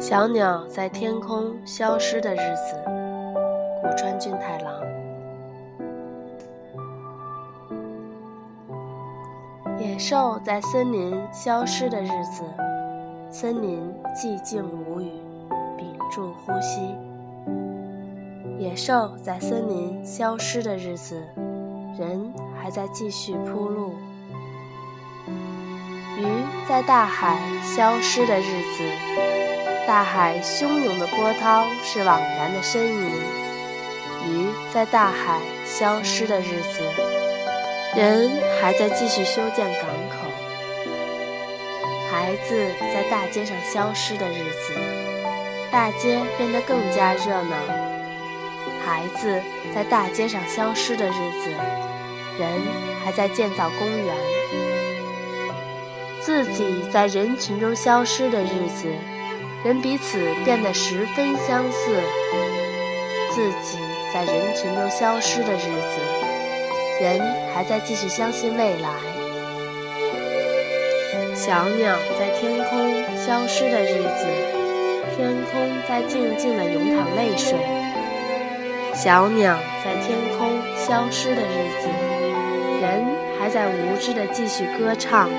小鸟在天空消失的日子，古川俊太郎。野兽在森林消失的日子，森林寂静无语，屏住呼吸。野兽在森林消失的日子，人还在继续铺路。鱼在大海消失的日子，大海汹涌的波涛是枉然的呻吟。鱼在大海消失的日子，人还在继续修建港口。孩子在大街上消失的日子，大街变得更加热闹。孩子在大街上消失的日子，人还在建造公园。自己在人群中消失的日子，人彼此变得十分相似。自己在人群中消失的日子，人还在继续相信未来。小鸟在天空消失的日子，天空在静静的涌淌泪水。小鸟在天空消失的日子，人还在无知的继续歌唱。